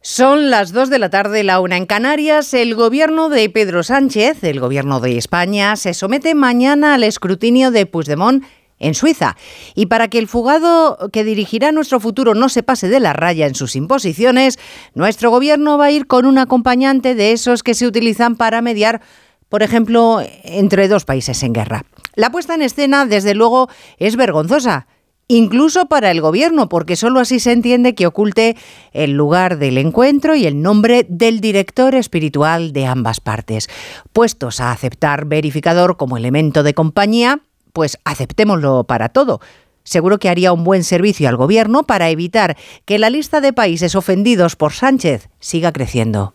Son las 2 de la tarde, la una en Canarias. El gobierno de Pedro Sánchez, el gobierno de España, se somete mañana al escrutinio de Puigdemont en Suiza. Y para que el fugado que dirigirá nuestro futuro no se pase de la raya en sus imposiciones, nuestro gobierno va a ir con un acompañante de esos que se utilizan para mediar, por ejemplo, entre dos países en guerra. La puesta en escena, desde luego, es vergonzosa incluso para el gobierno, porque sólo así se entiende que oculte el lugar del encuentro y el nombre del director espiritual de ambas partes. Puestos a aceptar verificador como elemento de compañía, pues aceptémoslo para todo. Seguro que haría un buen servicio al gobierno para evitar que la lista de países ofendidos por Sánchez siga creciendo.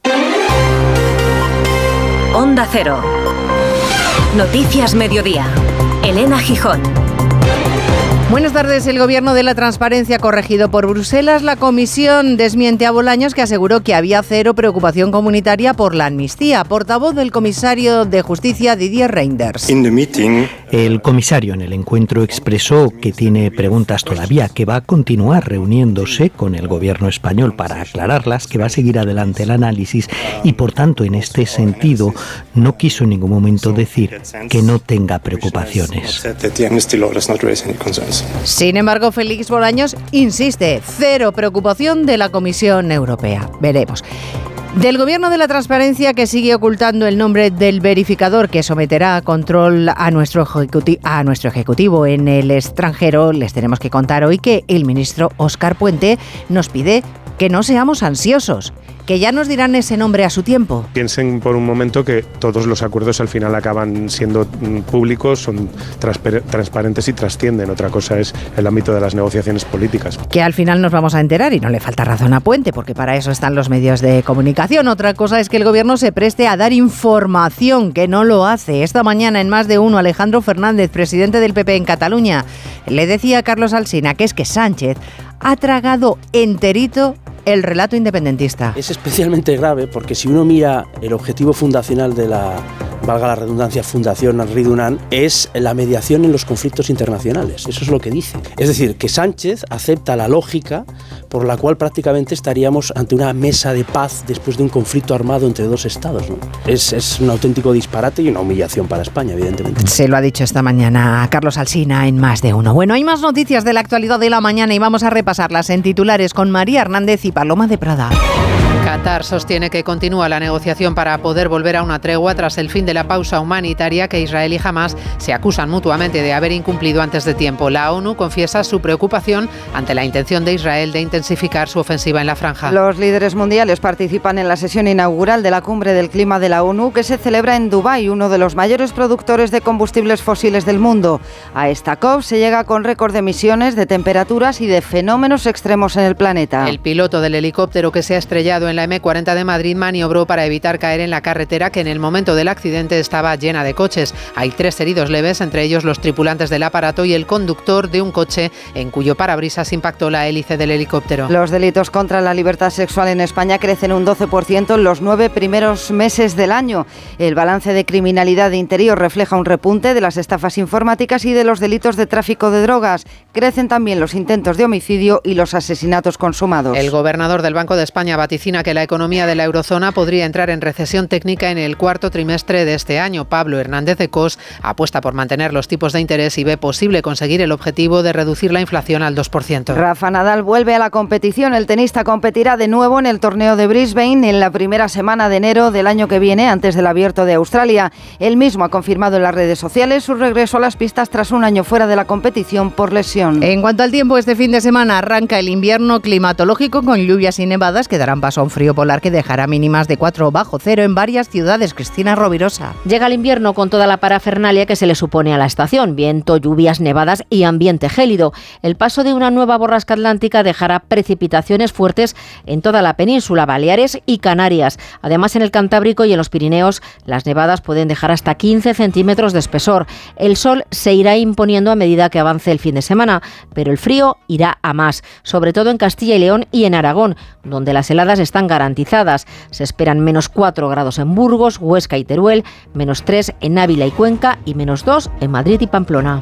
Onda Cero. Noticias Mediodía. Elena Gijón. Buenas tardes. El Gobierno de la Transparencia corregido por Bruselas. La Comisión desmiente a Bolaños que aseguró que había cero preocupación comunitaria por la amnistía. Portavoz del comisario de Justicia Didier Reinders. El comisario en el encuentro expresó que tiene preguntas todavía, que va a continuar reuniéndose con el Gobierno español para aclararlas, que va a seguir adelante el análisis y, por tanto, en este sentido, no quiso en ningún momento decir que no tenga preocupaciones. Sin embargo, Félix Bolaños insiste, cero preocupación de la Comisión Europea. Veremos. Del Gobierno de la Transparencia que sigue ocultando el nombre del verificador que someterá a control a nuestro, a nuestro Ejecutivo en el extranjero, les tenemos que contar hoy que el ministro Óscar Puente nos pide que no seamos ansiosos que ya nos dirán ese nombre a su tiempo. Piensen por un momento que todos los acuerdos al final acaban siendo mm, públicos, son transparentes y trascienden. Otra cosa es el ámbito de las negociaciones políticas. Que al final nos vamos a enterar y no le falta razón a Puente, porque para eso están los medios de comunicación. Otra cosa es que el gobierno se preste a dar información, que no lo hace. Esta mañana en más de uno, Alejandro Fernández, presidente del PP en Cataluña, le decía a Carlos Alsina que es que Sánchez ha tragado enterito el relato independentista. Es especialmente grave porque si uno mira el objetivo fundacional de la valga la redundancia, Fundación Ridunan, es la mediación en los conflictos internacionales. Eso es lo que dice. Es decir, que Sánchez acepta la lógica por la cual prácticamente estaríamos ante una mesa de paz después de un conflicto armado entre dos estados. Es, es un auténtico disparate y una humillación para España, evidentemente. Se lo ha dicho esta mañana Carlos Alsina en más de uno. Bueno, hay más noticias de la actualidad de la mañana y vamos a repasarlas en titulares con María Hernández y Paloma de Prada. Qatar sostiene que continúa la negociación para poder volver a una tregua tras el fin de la pausa humanitaria que Israel y Hamas se acusan mutuamente de haber incumplido antes de tiempo. La ONU confiesa su preocupación ante la intención de Israel de intensificar su ofensiva en la franja. Los líderes mundiales participan en la sesión inaugural de la Cumbre del Clima de la ONU que se celebra en Dubái, uno de los mayores productores de combustibles fósiles del mundo. A esta COP se llega con récord de emisiones, de temperaturas y de fenómenos extremos en el planeta. El piloto del helicóptero que se ha estrellado en la M40 de Madrid maniobró para evitar caer en la carretera que en el momento del accidente estaba llena de coches. Hay tres heridos leves, entre ellos los tripulantes del aparato y el conductor de un coche en cuyo parabrisas impactó la hélice del helicóptero. Los delitos contra la libertad sexual en España crecen un 12% en los nueve primeros meses del año. El balance de criminalidad de interior refleja un repunte de las estafas informáticas y de los delitos de tráfico de drogas. Crecen también los intentos de homicidio y los asesinatos consumados. El gobernador del Banco de España vaticina que la economía de la eurozona podría entrar en recesión técnica en el cuarto trimestre de este año. Pablo Hernández de Cos apuesta por mantener los tipos de interés y ve posible conseguir el objetivo de reducir la inflación al 2%. Rafa Nadal vuelve a la competición. El tenista competirá de nuevo en el torneo de Brisbane en la primera semana de enero del año que viene, antes del abierto de Australia. Él mismo ha confirmado en las redes sociales su regreso a las pistas tras un año fuera de la competición por lesión. En cuanto al tiempo, este fin de semana arranca el invierno climatológico con lluvias y nevadas que darán paso a un frío polar que dejará mínimas de 4 bajo cero en varias ciudades. Cristina Rovirosa. Llega el invierno con toda la parafernalia que se le supone a la estación, viento, lluvias, nevadas y ambiente gélido. El paso de una nueva borrasca atlántica dejará precipitaciones fuertes en toda la península, Baleares y Canarias. Además, en el Cantábrico y en los Pirineos, las nevadas pueden dejar hasta 15 centímetros de espesor. El sol se irá imponiendo a medida que avance el fin de semana, pero el frío irá a más, sobre todo en Castilla y León y en Aragón, donde las heladas están garantizadas. Se esperan menos 4 grados en Burgos, Huesca y Teruel, menos 3 en Ávila y Cuenca y menos 2 en Madrid y Pamplona.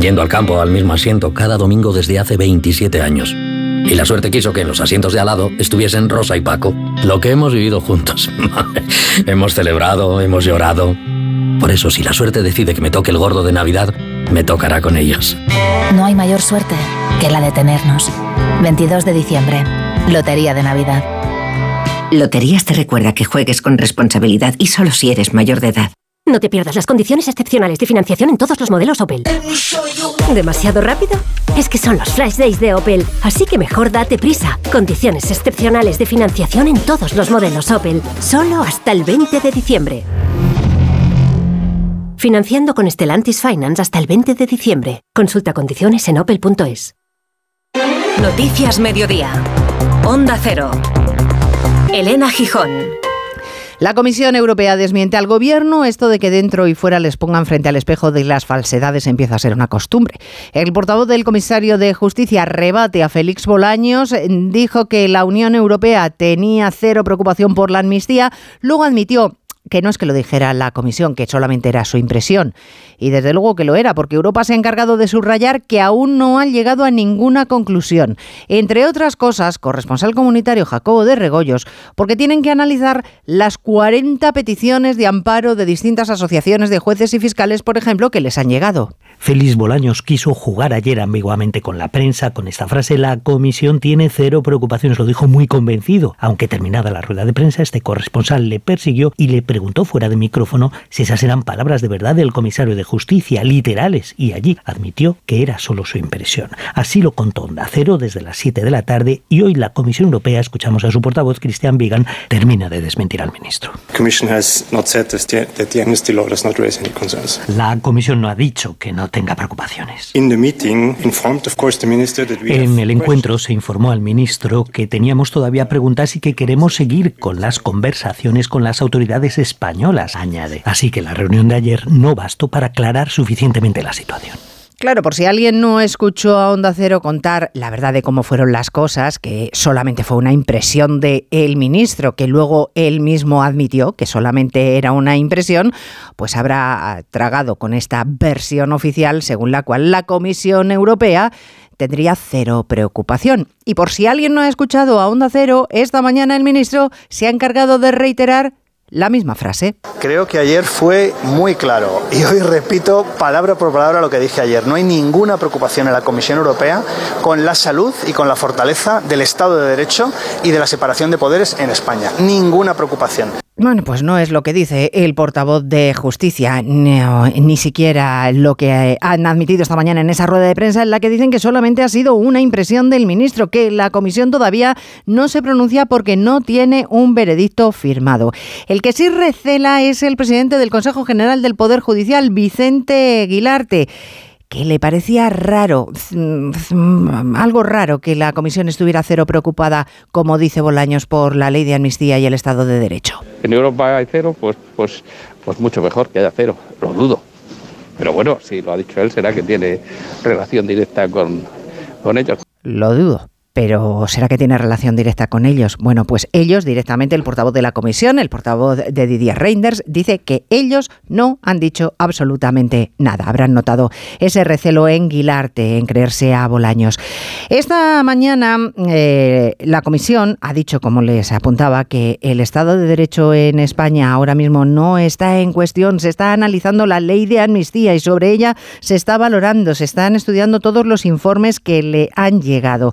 yendo al campo al mismo asiento cada domingo desde hace 27 años. Y la suerte quiso que en los asientos de al lado estuviesen Rosa y Paco. Lo que hemos vivido juntos. hemos celebrado, hemos llorado. Por eso, si la suerte decide que me toque el gordo de Navidad, me tocará con ellos. No hay mayor suerte que la de tenernos. 22 de diciembre, Lotería de Navidad. Loterías te recuerda que juegues con responsabilidad y solo si eres mayor de edad. No te pierdas las condiciones excepcionales de financiación en todos los modelos Opel. ¿Demasiado rápido? Es que son los flash days de Opel, así que mejor date prisa. Condiciones excepcionales de financiación en todos los modelos Opel, solo hasta el 20 de diciembre. Financiando con Stellantis Finance hasta el 20 de diciembre. Consulta condiciones en opel.es. Noticias Mediodía. Onda Cero. Elena Gijón. La Comisión Europea desmiente al Gobierno esto de que dentro y fuera les pongan frente al espejo de las falsedades empieza a ser una costumbre. El portavoz del comisario de Justicia rebate a Félix Bolaños, dijo que la Unión Europea tenía cero preocupación por la amnistía, luego admitió que no es que lo dijera la Comisión, que solamente era su impresión. Y desde luego que lo era, porque Europa se ha encargado de subrayar que aún no han llegado a ninguna conclusión. Entre otras cosas, corresponsal comunitario Jacobo de Regoyos, porque tienen que analizar las 40 peticiones de amparo de distintas asociaciones de jueces y fiscales, por ejemplo, que les han llegado. Félix Bolaños quiso jugar ayer ambiguamente con la prensa con esta frase, la comisión tiene cero preocupaciones, lo dijo muy convencido. Aunque terminada la rueda de prensa, este corresponsal le persiguió y le preguntó fuera de micrófono si esas eran palabras de verdad del comisario de justicia, literales, y allí admitió que era solo su impresión. Así lo contó Onda Cero desde las 7 de la tarde y hoy la Comisión Europea, escuchamos a su portavoz Christian Vigan, termina de desmentir al ministro. La Comisión no ha dicho que no tenga preocupaciones. En el encuentro se informó al ministro que teníamos todavía preguntas y que queremos seguir con las conversaciones con las autoridades españolas, añade. Así que la reunión de ayer no bastó para aclarar suficientemente la situación. Claro, por si alguien no escuchó a Onda Cero contar la verdad de cómo fueron las cosas, que solamente fue una impresión de el ministro, que luego él mismo admitió que solamente era una impresión, pues habrá tragado con esta versión oficial según la cual la Comisión Europea tendría cero preocupación. Y por si alguien no ha escuchado a Onda Cero, esta mañana el ministro se ha encargado de reiterar la misma frase. Creo que ayer fue muy claro y hoy repito palabra por palabra lo que dije ayer. No hay ninguna preocupación en la Comisión Europea con la salud y con la fortaleza del Estado de Derecho y de la separación de poderes en España. Ninguna preocupación. Bueno, pues no es lo que dice el portavoz de Justicia, ni siquiera lo que han admitido esta mañana en esa rueda de prensa en la que dicen que solamente ha sido una impresión del ministro, que la comisión todavía no se pronuncia porque no tiene un veredicto firmado. El que sí recela es el presidente del Consejo General del Poder Judicial, Vicente Aguilarte que le parecía raro, mm, algo raro que la comisión estuviera cero preocupada, como dice Bolaños, por la ley de amnistía y el Estado de Derecho. En Europa hay cero, pues, pues, pues mucho mejor que haya cero, lo dudo. Pero bueno, si lo ha dicho él, será que tiene relación directa con, con ellos. Lo dudo pero ¿será que tiene relación directa con ellos? Bueno, pues ellos directamente, el portavoz de la comisión, el portavoz de Didier Reinders, dice que ellos no han dicho absolutamente nada. Habrán notado ese recelo en Guilarte, en creerse a Bolaños. Esta mañana eh, la comisión ha dicho, como les apuntaba, que el Estado de Derecho en España ahora mismo no está en cuestión. Se está analizando la ley de amnistía y sobre ella se está valorando, se están estudiando todos los informes que le han llegado.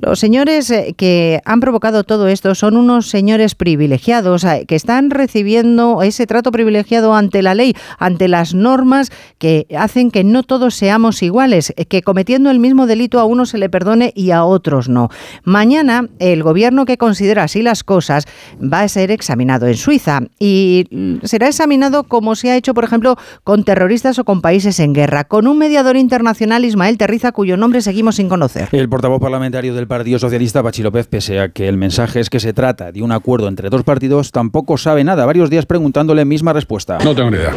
Los señores eh, que han provocado todo esto son unos señores privilegiados eh, que están recibiendo ese trato privilegiado ante la ley, ante las normas que hacen que no todos seamos iguales, eh, que cometiendo el mismo delito a uno se le perdone y a otros no. Mañana el gobierno que considera así las cosas va a ser examinado en Suiza y será examinado como se ha hecho, por ejemplo, con terroristas o con países en guerra, con un mediador internacional, Ismael Terriza, cuyo nombre seguimos sin conocer. El portavoz parlamentario del Partido Socialista, Pachi López, pese a que el mensaje es que se trata de un acuerdo entre dos partidos, tampoco sabe nada. Varios días preguntándole misma respuesta. No tengo ni idea.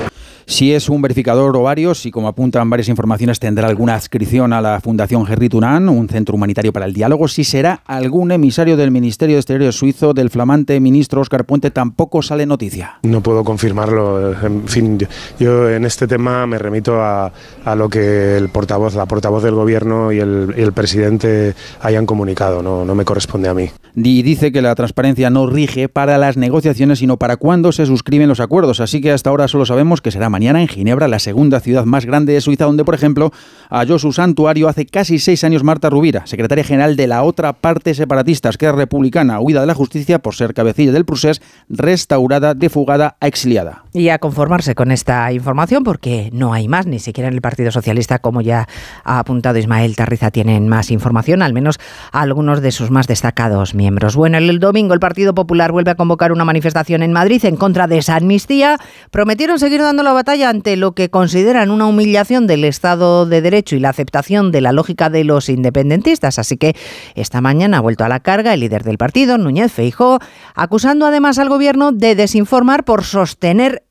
Si es un verificador o varios, y como apuntan varias informaciones, tendrá alguna adscripción a la Fundación Henry Tunán, un centro humanitario para el diálogo. Si será algún emisario del Ministerio de Exteriores suizo, del flamante ministro Oscar Puente, tampoco sale noticia. No puedo confirmarlo. En fin, yo, en este tema me remito a, a, lo que el portavoz, la portavoz del gobierno y el, y el presidente hayan comunicado. No, no me corresponde a mí. Y dice que la transparencia no rige para las negociaciones, sino para cuándo se suscriben los acuerdos. Así que hasta ahora solo sabemos que será mañana en Ginebra, la segunda ciudad más grande de Suiza, donde, por ejemplo, halló su santuario hace casi seis años Marta Rubira, secretaria general de la otra parte separatista, que es republicana, huida de la justicia por ser cabecilla del procés, restaurada, defugada, exiliada. Y a conformarse con esta información, porque no hay más, ni siquiera en el Partido Socialista, como ya ha apuntado Ismael Tarriza, tienen más información, al menos algunos de sus más destacados miembros. Bueno, el domingo el Partido Popular vuelve a convocar una manifestación en Madrid en contra de esa amnistía. Prometieron seguir dando la batalla ante lo que consideran una humillación del Estado de Derecho y la aceptación de la lógica de los independentistas. Así que esta mañana ha vuelto a la carga el líder del partido, Núñez Feijó, acusando además al gobierno de desinformar por sostener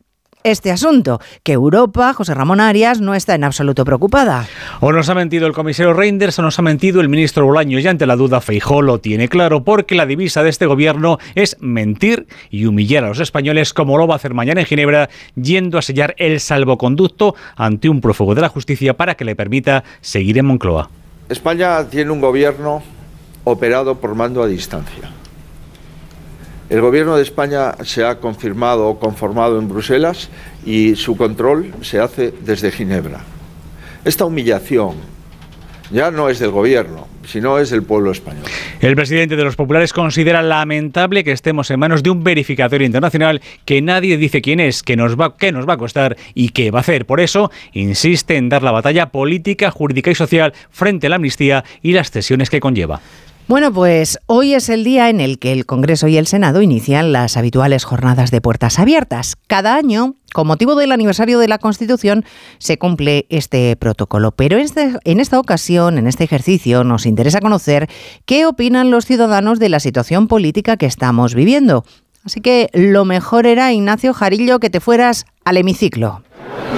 este asunto, que Europa, José Ramón Arias, no está en absoluto preocupada. O nos ha mentido el comisario Reinders o nos ha mentido el ministro Bolaño y ante la duda Feijó lo tiene claro porque la divisa de este gobierno es mentir y humillar a los españoles como lo va a hacer mañana en Ginebra yendo a sellar el salvoconducto ante un prófugo de la justicia para que le permita seguir en Moncloa. España tiene un gobierno operado por mando a distancia. El Gobierno de España se ha confirmado o conformado en Bruselas y su control se hace desde Ginebra. Esta humillación ya no es del Gobierno, sino es del pueblo español. El presidente de los populares considera lamentable que estemos en manos de un verificador internacional que nadie dice quién es, qué nos va, qué nos va a costar y qué va a hacer. Por eso insiste en dar la batalla política, jurídica y social frente a la amnistía y las cesiones que conlleva. Bueno, pues hoy es el día en el que el Congreso y el Senado inician las habituales jornadas de puertas abiertas. Cada año, con motivo del aniversario de la Constitución, se cumple este protocolo. Pero este, en esta ocasión, en este ejercicio, nos interesa conocer qué opinan los ciudadanos de la situación política que estamos viviendo. Así que lo mejor era, Ignacio Jarillo, que te fueras al hemiciclo.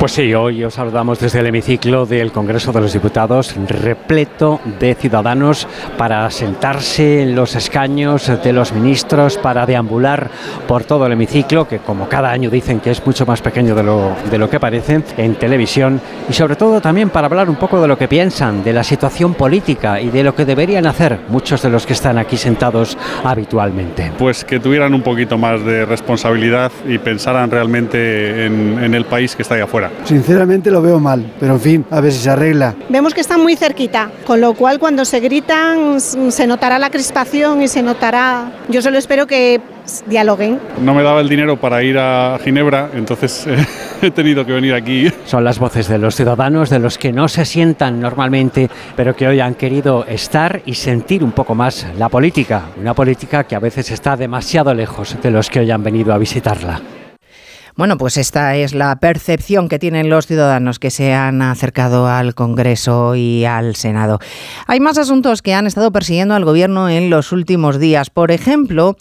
Pues sí, hoy os saludamos desde el hemiciclo del Congreso de los Diputados, repleto de ciudadanos para sentarse en los escaños de los ministros, para deambular por todo el hemiciclo, que como cada año dicen que es mucho más pequeño de lo, de lo que parece, en televisión, y sobre todo también para hablar un poco de lo que piensan, de la situación política y de lo que deberían hacer muchos de los que están aquí sentados habitualmente. Pues que tuvieran un poquito más de responsabilidad y pensaran realmente en, en el país que está ahí afuera. Sinceramente lo veo mal, pero en fin, a ver si se arregla. Vemos que están muy cerquita, con lo cual cuando se gritan se notará la crispación y se notará... Yo solo espero que dialoguen. No me daba el dinero para ir a Ginebra, entonces eh, he tenido que venir aquí. Son las voces de los ciudadanos, de los que no se sientan normalmente, pero que hoy han querido estar y sentir un poco más la política, una política que a veces está demasiado lejos de los que hoy han venido a visitarla. Bueno, pues esta es la percepción que tienen los ciudadanos que se han acercado al Congreso y al Senado. Hay más asuntos que han estado persiguiendo al Gobierno en los últimos días. Por ejemplo,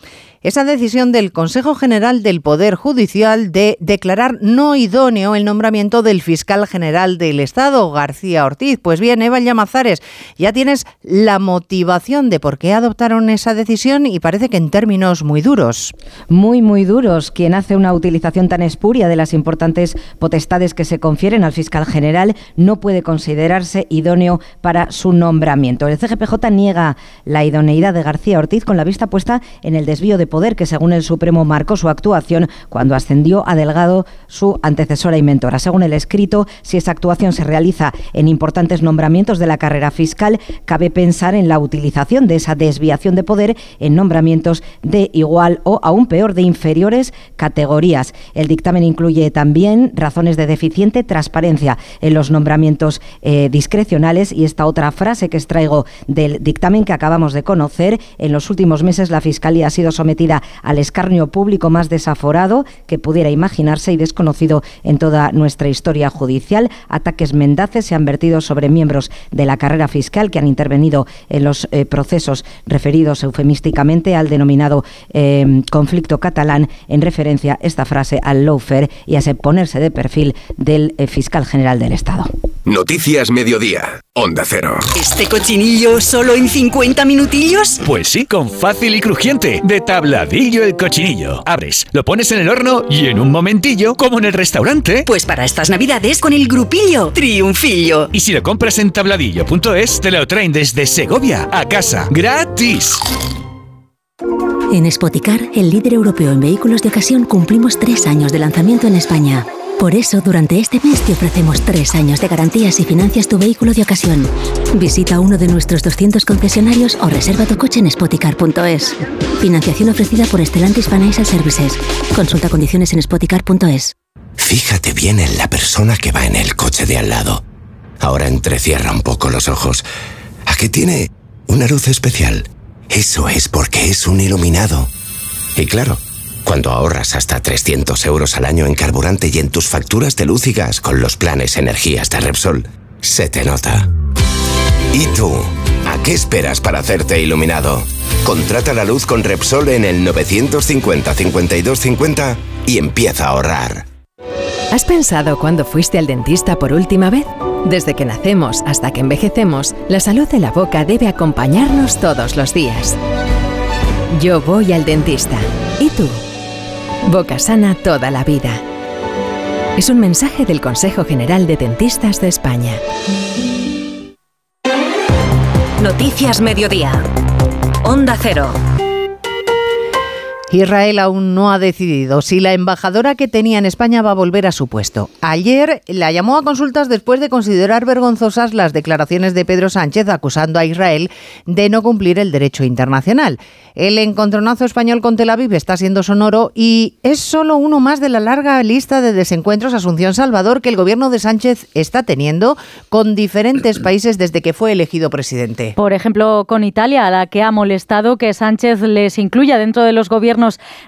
esa decisión del Consejo General del Poder Judicial de declarar no idóneo el nombramiento del fiscal general del Estado, García Ortiz. Pues bien, Eva Llamazares, ya tienes la motivación de por qué adoptaron esa decisión y parece que en términos muy duros. Muy, muy duros. Quien hace una utilización tan espuria de las importantes potestades que se confieren al fiscal general no puede considerarse idóneo para su nombramiento. El CGPJ niega la idoneidad de García Ortiz con la vista puesta en el desvío de poder que según el Supremo marcó su actuación cuando ascendió a Delgado su antecesora y mentora. Según el escrito, si esa actuación se realiza en importantes nombramientos de la carrera fiscal, cabe pensar en la utilización de esa desviación de poder en nombramientos de igual o aún peor de inferiores categorías. El dictamen incluye también razones de deficiente transparencia en los nombramientos eh, discrecionales y esta otra frase que extraigo del dictamen que acabamos de conocer. En los últimos meses la Fiscalía ha sido sometida al escarnio público más desaforado que pudiera imaginarse y desconocido en toda nuestra historia judicial. Ataques mendaces se han vertido sobre miembros de la carrera fiscal que han intervenido en los eh, procesos referidos eufemísticamente al denominado eh, conflicto catalán en referencia esta frase al lawfare y a ese ponerse de perfil del eh, fiscal general del Estado. Noticias Mediodía. Onda Cero. ¿Este cochinillo solo en 50 minutillos? Pues sí, con fácil y crujiente. De tabladillo el cochinillo. Abres, lo pones en el horno y en un momentillo, como en el restaurante. Pues para estas navidades con el grupillo Triunfillo. Y si lo compras en tabladillo.es, te lo traen desde Segovia a casa. ¡Gratis! En Spoticar, el líder europeo en vehículos de ocasión, cumplimos tres años de lanzamiento en España. Por eso, durante este mes te ofrecemos tres años de garantías y financias tu vehículo de ocasión. Visita uno de nuestros 200 concesionarios o reserva tu coche en spoticar.es. Financiación ofrecida por Stellantis Financial Services. Consulta condiciones en spoticar.es. Fíjate bien en la persona que va en el coche de al lado. Ahora entrecierra un poco los ojos. ¿A qué tiene una luz especial? Eso es porque es un iluminado. Y claro, cuando ahorras hasta 300 euros al año en carburante y en tus facturas de luz y gas con los planes energías de Repsol, se te nota. ¿Y tú? ¿A qué esperas para hacerte iluminado? Contrata la luz con Repsol en el 950 5250 y empieza a ahorrar. ¿Has pensado cuándo fuiste al dentista por última vez? Desde que nacemos hasta que envejecemos, la salud de la boca debe acompañarnos todos los días. Yo voy al dentista. ¿Y tú? Boca sana toda la vida. Es un mensaje del Consejo General de Dentistas de España. Noticias Mediodía. Onda Cero. Israel aún no ha decidido si la embajadora que tenía en España va a volver a su puesto. Ayer la llamó a consultas después de considerar vergonzosas las declaraciones de Pedro Sánchez acusando a Israel de no cumplir el derecho internacional. El encontronazo español con Tel Aviv está siendo sonoro y es solo uno más de la larga lista de desencuentros Asunción Salvador que el gobierno de Sánchez está teniendo con diferentes países desde que fue elegido presidente. Por ejemplo, con Italia, a la que ha molestado que Sánchez les incluya dentro de los gobiernos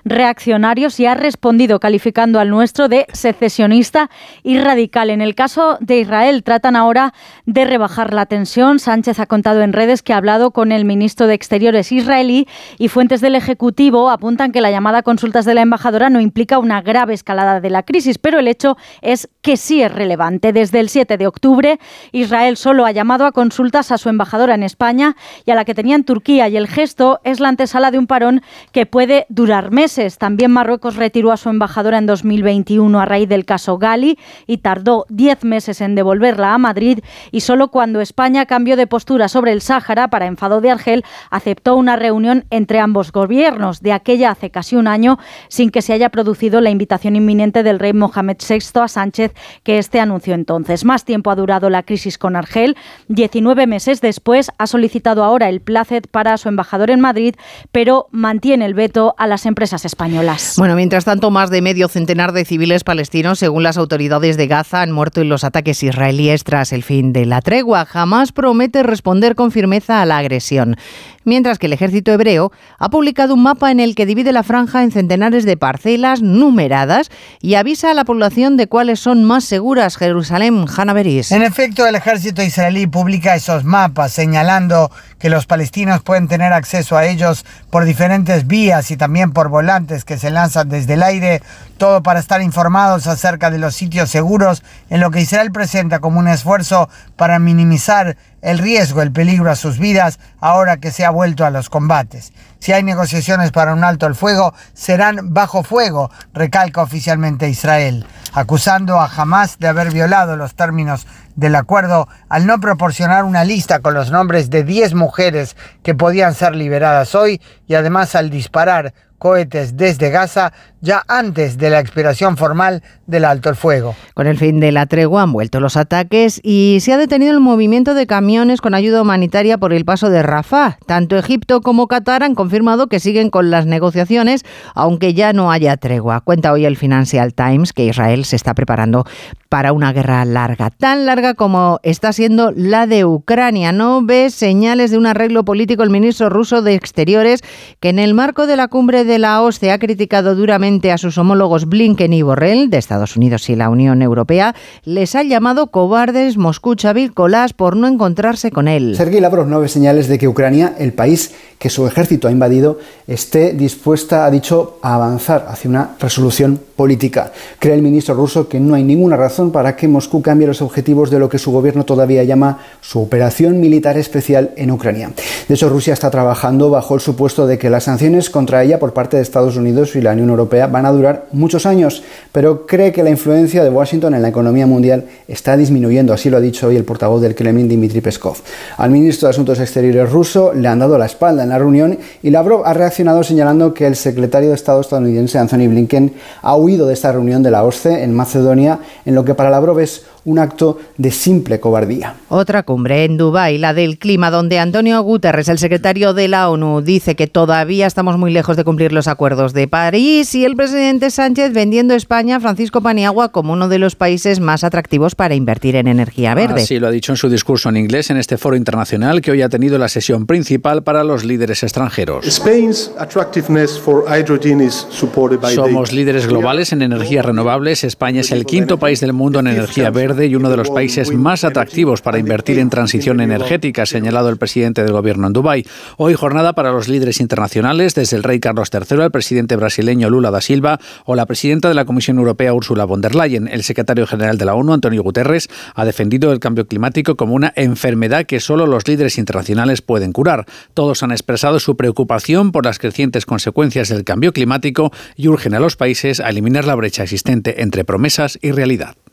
reaccionarios y ha respondido calificando al nuestro de secesionista y radical. En el caso de Israel tratan ahora de rebajar la tensión. Sánchez ha contado en redes que ha hablado con el ministro de Exteriores israelí y fuentes del Ejecutivo apuntan que la llamada consultas de la embajadora no implica una grave escalada de la crisis, pero el hecho es que sí es relevante. Desde el 7 de octubre, Israel solo ha llamado a consultas a su embajadora en España y a la que tenía en Turquía y el gesto es la antesala de un parón que puede meses. También Marruecos retiró a su embajadora en 2021 a raíz del caso Gali y tardó 10 meses en devolverla a Madrid y solo cuando España cambió de postura sobre el Sáhara para enfado de Argel aceptó una reunión entre ambos gobiernos. De aquella hace casi un año sin que se haya producido la invitación inminente del rey Mohamed VI a Sánchez que este anunció entonces. Más tiempo ha durado la crisis con Argel. 19 meses después ha solicitado ahora el placet para su embajador en Madrid, pero mantiene el veto a las empresas españolas. Bueno, mientras tanto, más de medio centenar de civiles palestinos, según las autoridades de Gaza, han muerto en los ataques israelíes tras el fin de la tregua. Jamás promete responder con firmeza a la agresión mientras que el ejército hebreo ha publicado un mapa en el que divide la franja en centenares de parcelas numeradas y avisa a la población de cuáles son más seguras. Jerusalén, Hanaveris. En efecto, el ejército israelí publica esos mapas señalando que los palestinos pueden tener acceso a ellos por diferentes vías y también por volantes que se lanzan desde el aire, todo para estar informados acerca de los sitios seguros en lo que Israel presenta como un esfuerzo para minimizar el riesgo, el peligro a sus vidas ahora que se ha vuelto a los combates. Si hay negociaciones para un alto al fuego, serán bajo fuego, recalca oficialmente Israel, acusando a Hamas de haber violado los términos del acuerdo al no proporcionar una lista con los nombres de 10 mujeres que podían ser liberadas hoy y además al disparar cohetes desde Gaza ya antes de la expiración formal del alto el fuego. Con el fin de la tregua han vuelto los ataques y se ha detenido el movimiento de camiones con ayuda humanitaria por el paso de Rafah. Tanto Egipto como Qatar han confirmado que siguen con las negociaciones, aunque ya no haya tregua. Cuenta hoy el Financial Times que Israel se está preparando para una guerra larga, tan larga como está siendo la de Ucrania. No ve señales de un arreglo político el ministro ruso de Exteriores, que en el marco de la cumbre de la OSCE ha criticado duramente a sus homólogos Blinken y Borrell de Estados Unidos y la Unión Europea, les ha llamado cobardes Moscú, Xavi Colás por no encontrarse con él. Sergei Lavrov no ve señales de que Ucrania, el país que su ejército ha invadido, esté dispuesta, ha dicho, a avanzar hacia una resolución política. Cree el ministro ruso que no hay ninguna razón para que Moscú cambie los objetivos de lo que su gobierno todavía llama su operación militar especial en Ucrania. De hecho, Rusia está trabajando bajo el supuesto de que las sanciones contra ella por parte de Estados Unidos y la Unión Europea van a durar muchos años, pero cree que la influencia de Washington en la economía mundial está disminuyendo, así lo ha dicho hoy el portavoz del Kremlin, Dmitry Peskov. Al ministro de Asuntos Exteriores ruso le han dado la espalda en la reunión y Lavrov ha reaccionado señalando que el secretario de Estado estadounidense, Anthony Blinken, ha huido de esta reunión de la OSCE en Macedonia, en lo que para Lavrov es un acto de simple cobardía. Otra cumbre en Dubái, la del clima, donde Antonio Guterres, el secretario de la ONU, dice que todavía estamos muy lejos de cumplir los acuerdos de París y el presidente Sánchez vendiendo España, Francisco Paniagua, como uno de los países más atractivos para invertir en energía verde. Así lo ha dicho en su discurso en inglés en este foro internacional que hoy ha tenido la sesión principal para los líderes extranjeros. Somos líderes globales en energías renovables. España es el quinto país del mundo en energía verde y uno de los países más atractivos para invertir en transición energética, ha señalado el presidente del gobierno en Dubái. Hoy jornada para los líderes internacionales, desde el rey Carlos III, el presidente brasileño Lula da Silva o la presidenta de la Comisión Europea Ursula von der Leyen. El secretario general de la ONU, Antonio Guterres, ha defendido el cambio climático como una enfermedad que solo los líderes internacionales pueden curar. Todos han expresado su preocupación por las crecientes consecuencias del cambio climático y urgen a los países a eliminar la brecha existente entre promesas y realidad.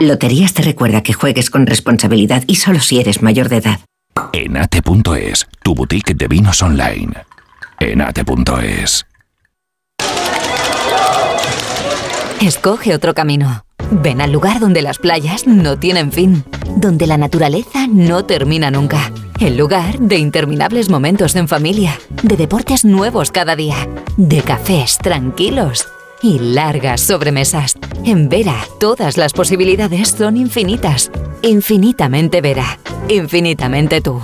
Loterías te recuerda que juegues con responsabilidad y solo si eres mayor de edad. Enate.es, tu boutique de vinos online. Enate.es. Escoge otro camino. Ven al lugar donde las playas no tienen fin, donde la naturaleza no termina nunca. El lugar de interminables momentos en familia, de deportes nuevos cada día, de cafés tranquilos y largas sobremesas. En Vera, todas las posibilidades son infinitas. Infinitamente Vera. Infinitamente tú.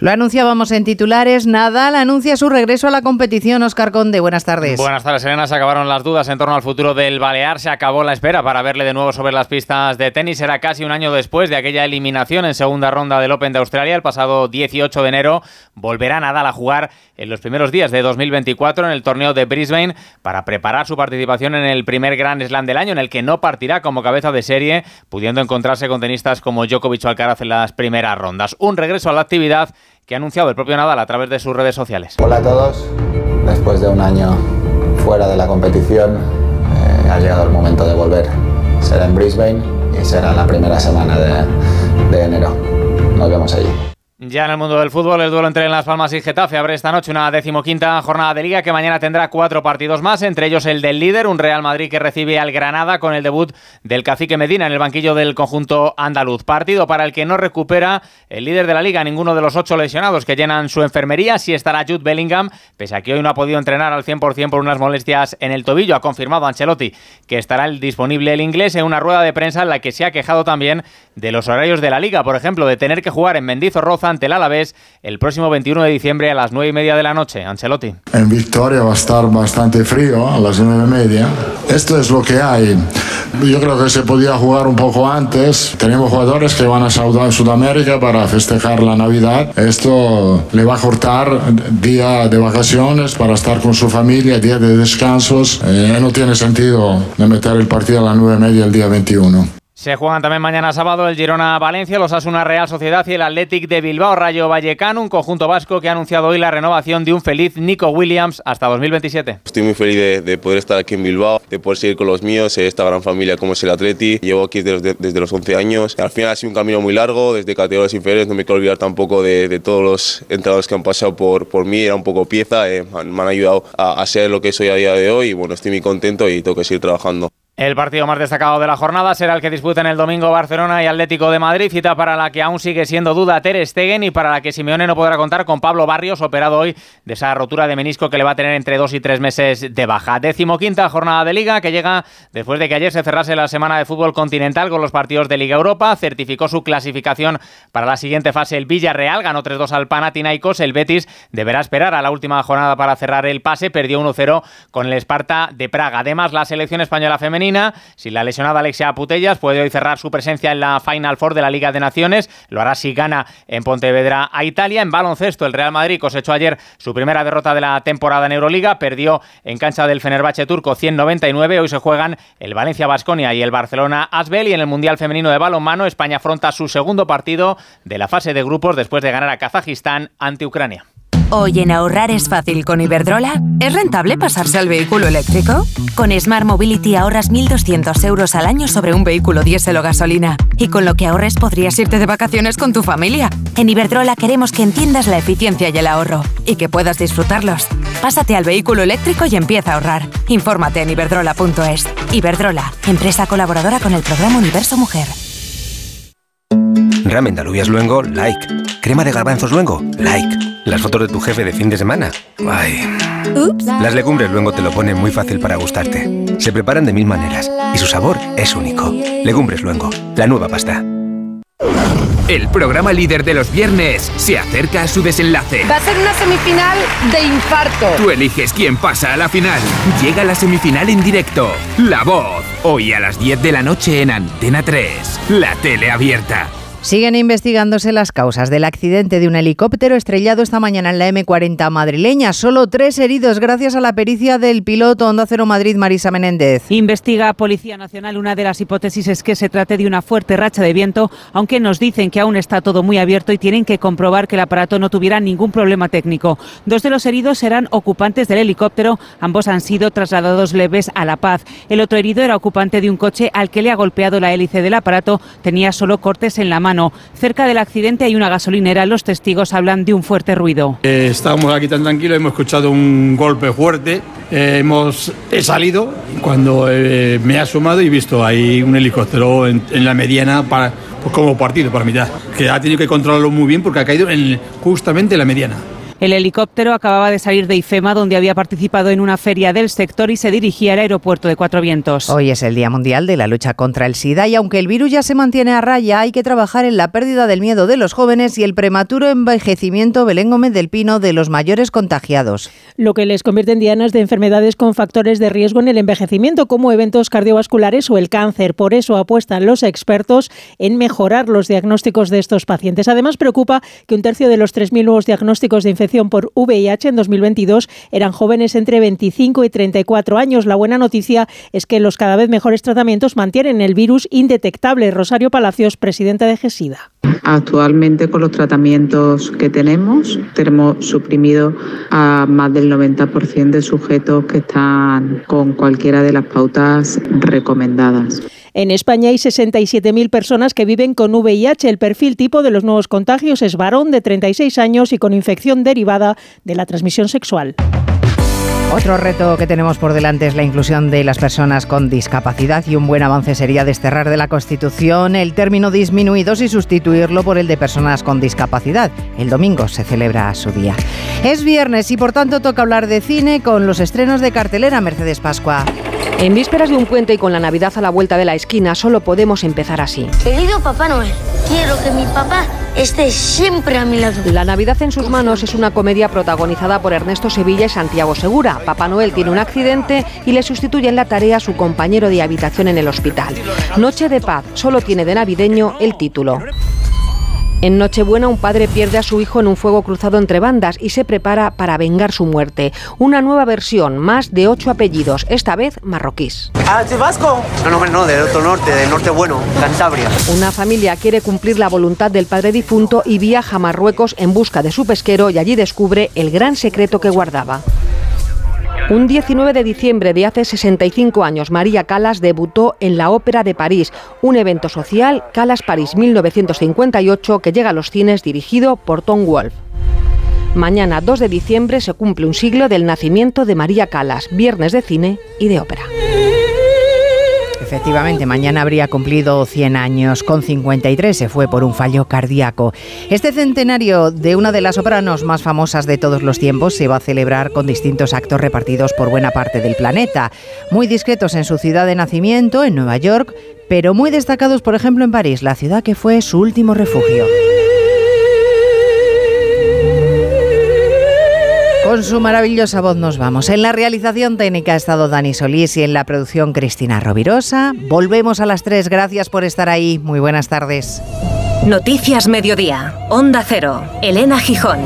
Lo anunciábamos en titulares. Nadal anuncia su regreso a la competición. Oscar Conde, buenas tardes. Buenas tardes, Elena. Se acabaron las dudas en torno al futuro del Balear. Se acabó la espera para verle de nuevo sobre las pistas de tenis. Era casi un año después de aquella eliminación en segunda ronda del Open de Australia, el pasado 18 de enero. Volverá Nadal a jugar en los primeros días de 2024 en el torneo de Brisbane para preparar su participación en el primer Grand Slam del año, en el que no partirá como cabeza de serie, pudiendo encontrarse con tenistas como Djokovic o Alcaraz en las primeras rondas. Un regreso a la actividad que ha anunciado el propio Nadal a través de sus redes sociales. Hola a todos, después de un año fuera de la competición, eh, ha llegado el momento de volver. Será en Brisbane y será la primera semana de, de enero. Nos vemos allí. Ya en el mundo del fútbol, el duelo entre Las Palmas y Getafe abre esta noche una decimoquinta jornada de liga que mañana tendrá cuatro partidos más, entre ellos el del líder, un Real Madrid que recibe al Granada con el debut del cacique Medina en el banquillo del conjunto andaluz. Partido para el que no recupera el líder de la liga, ninguno de los ocho lesionados que llenan su enfermería. Si estará Jude Bellingham, pese a que hoy no ha podido entrenar al 100% por unas molestias en el tobillo. Ha confirmado Ancelotti que estará disponible el inglés en una rueda de prensa en la que se ha quejado también de los horarios de la liga, por ejemplo, de tener que jugar en Mendizorroza ante el Alavés el próximo 21 de diciembre a las 9 y media de la noche. Ancelotti. En Victoria va a estar bastante frío a las 9 y media. Esto es lo que hay. Yo creo que se podía jugar un poco antes. Tenemos jugadores que van a Sudamérica para festejar la Navidad. Esto le va a cortar día de vacaciones para estar con su familia, día de descansos. Eh, no tiene sentido de meter el partido a las nueve y media el día 21. Se juegan también mañana sábado el Girona-Valencia, los Asuna Real Sociedad y el Athletic de Bilbao Rayo Vallecano, un conjunto vasco que ha anunciado hoy la renovación de un feliz Nico Williams hasta 2027. Estoy muy feliz de, poder estar aquí en Bilbao, de poder seguir con los míos, esta gran familia como es el Athletic. Llevo aquí desde, desde los 11 años. Al final ha sido un camino muy largo, desde categorías inferiores. No me quiero olvidar tampoco de, todos los entrenadores que han pasado por, por mí. Era un poco pieza, eh, me han ayudado a, a ser lo que soy a día de hoy. Y bueno, estoy muy contento y tengo que seguir trabajando. El partido más destacado de la jornada será el que disputen el domingo Barcelona y Atlético de Madrid, cita para la que aún sigue siendo duda Ter Stegen y para la que Simeone no podrá contar con Pablo Barrios, operado hoy de esa rotura de menisco que le va a tener entre dos y tres meses de baja. Decimoquinta jornada de Liga que llega después de que ayer se cerrase la semana de fútbol continental con los partidos de Liga Europa, certificó su clasificación para la siguiente fase el Villarreal, ganó 3-2 al Panathinaikos, el Betis deberá esperar a la última jornada para cerrar el pase, perdió 1-0 con el Esparta de Praga. Además, la selección española femenina si la lesionada Alexia Putellas puede hoy cerrar su presencia en la Final Four de la Liga de Naciones, lo hará si gana en Pontevedra a Italia. En baloncesto, el Real Madrid cosechó ayer su primera derrota de la temporada en Euroliga, perdió en cancha del Fenerbahce turco 199. Hoy se juegan el Valencia Basconia y el Barcelona Asbel y en el Mundial Femenino de Balonmano España afronta su segundo partido de la fase de grupos después de ganar a Kazajistán ante Ucrania. Hoy en ahorrar es fácil con Iberdrola. ¿Es rentable pasarse al vehículo eléctrico? Con Smart Mobility ahorras 1.200 euros al año sobre un vehículo diésel o gasolina. Y con lo que ahorres podrías irte de vacaciones con tu familia. En Iberdrola queremos que entiendas la eficiencia y el ahorro. Y que puedas disfrutarlos. Pásate al vehículo eléctrico y empieza a ahorrar. Infórmate en iberdrola.es. Iberdrola, empresa colaboradora con el programa Universo Mujer. Ramen de alubias luengo, like. Crema de garbanzos luengo, like. Las fotos de tu jefe de fin de semana. Ay. Las legumbres luego te lo ponen muy fácil para gustarte. Se preparan de mil maneras y su sabor es único. Legumbres luengo, la nueva pasta. El programa líder de los viernes se acerca a su desenlace. Va a ser una semifinal de infarto. Tú eliges quién pasa a la final. Llega la semifinal en directo. La voz. Hoy a las 10 de la noche en Antena 3. La tele abierta. Siguen investigándose las causas del accidente de un helicóptero estrellado esta mañana en la M40 madrileña. Solo tres heridos gracias a la pericia del piloto Onda Cero Madrid, Marisa Menéndez. Investiga Policía Nacional. Una de las hipótesis es que se trate de una fuerte racha de viento, aunque nos dicen que aún está todo muy abierto y tienen que comprobar que el aparato no tuviera ningún problema técnico. Dos de los heridos eran ocupantes del helicóptero. Ambos han sido trasladados leves a La Paz. El otro herido era ocupante de un coche al que le ha golpeado la hélice del aparato. Tenía solo cortes en la mano Cerca del accidente hay una gasolinera. Los testigos hablan de un fuerte ruido. Eh, estábamos aquí tan tranquilos, hemos escuchado un golpe fuerte. Eh, hemos he salido cuando eh, me he asomado y visto ahí un helicóptero en, la mediana para, pues como partido para mitad. Que ha tenido que controlarlo muy bien porque ha caído en, justamente en la mediana. El helicóptero acababa de salir de IFEMA, donde había participado en una feria del sector y se dirigía al aeropuerto de Cuatro Vientos. Hoy es el Día Mundial de la Lucha contra el SIDA y aunque el virus ya se mantiene a raya, hay que trabajar en la pérdida del miedo de los jóvenes y el prematuro envejecimiento Belén Gómez del Pino de los mayores contagiados. Lo que les convierte en dianas de enfermedades con factores de riesgo en el envejecimiento, como eventos cardiovasculares o el cáncer. Por eso apuestan los expertos en mejorar los diagnósticos de estos pacientes. Además, preocupa que un tercio de los 3.000 nuevos diagnósticos de por VIH en 2022 eran jóvenes entre 25 y 34 años. La buena noticia es que los cada vez mejores tratamientos mantienen el virus indetectable. Rosario Palacios, presidenta de GESIDA. Actualmente con los tratamientos que tenemos, tenemos suprimido a más del 90% de sujetos que están con cualquiera de las pautas recomendadas. En España hay 67.000 personas que viven con VIH. El perfil tipo de los nuevos contagios es varón de 36 años y con infección derivada de la transmisión sexual. Otro reto que tenemos por delante es la inclusión de las personas con discapacidad y un buen avance sería desterrar de la Constitución el término disminuidos y sustituirlo por el de personas con discapacidad. El domingo se celebra su día. Es viernes y por tanto toca hablar de cine con los estrenos de cartelera Mercedes Pascua. En vísperas de un puente y con la Navidad a la vuelta de la esquina, solo podemos empezar así. Querido Papá Noel, quiero que mi papá esté siempre a mi lado. La Navidad en sus manos es una comedia protagonizada por Ernesto Sevilla y Santiago Segura. Papá Noel tiene un accidente y le sustituye en la tarea a su compañero de habitación en el hospital. Noche de paz solo tiene de navideño el título. En Nochebuena un padre pierde a su hijo en un fuego cruzado entre bandas y se prepara para vengar su muerte. Una nueva versión, más de ocho apellidos, esta vez marroquíes. ¿Ah, vasco? No, no, no, del otro norte, del norte bueno, Cantabria. Una familia quiere cumplir la voluntad del padre difunto y viaja a Marruecos en busca de su pesquero y allí descubre el gran secreto que guardaba. Un 19 de diciembre de hace 65 años, María Calas debutó en la Ópera de París, un evento social, Calas París 1958, que llega a los cines dirigido por Tom Wolfe. Mañana 2 de diciembre se cumple un siglo del nacimiento de María Calas, viernes de cine y de ópera. Efectivamente, mañana habría cumplido 100 años. Con 53 se fue por un fallo cardíaco. Este centenario de una de las sopranos más famosas de todos los tiempos se va a celebrar con distintos actos repartidos por buena parte del planeta. Muy discretos en su ciudad de nacimiento, en Nueva York, pero muy destacados, por ejemplo, en París, la ciudad que fue su último refugio. Con su maravillosa voz nos vamos. En la realización técnica ha estado Dani Solís y en la producción Cristina Rovirosa. Volvemos a las tres. Gracias por estar ahí. Muy buenas tardes. Noticias Mediodía. Onda Cero. Elena Gijón.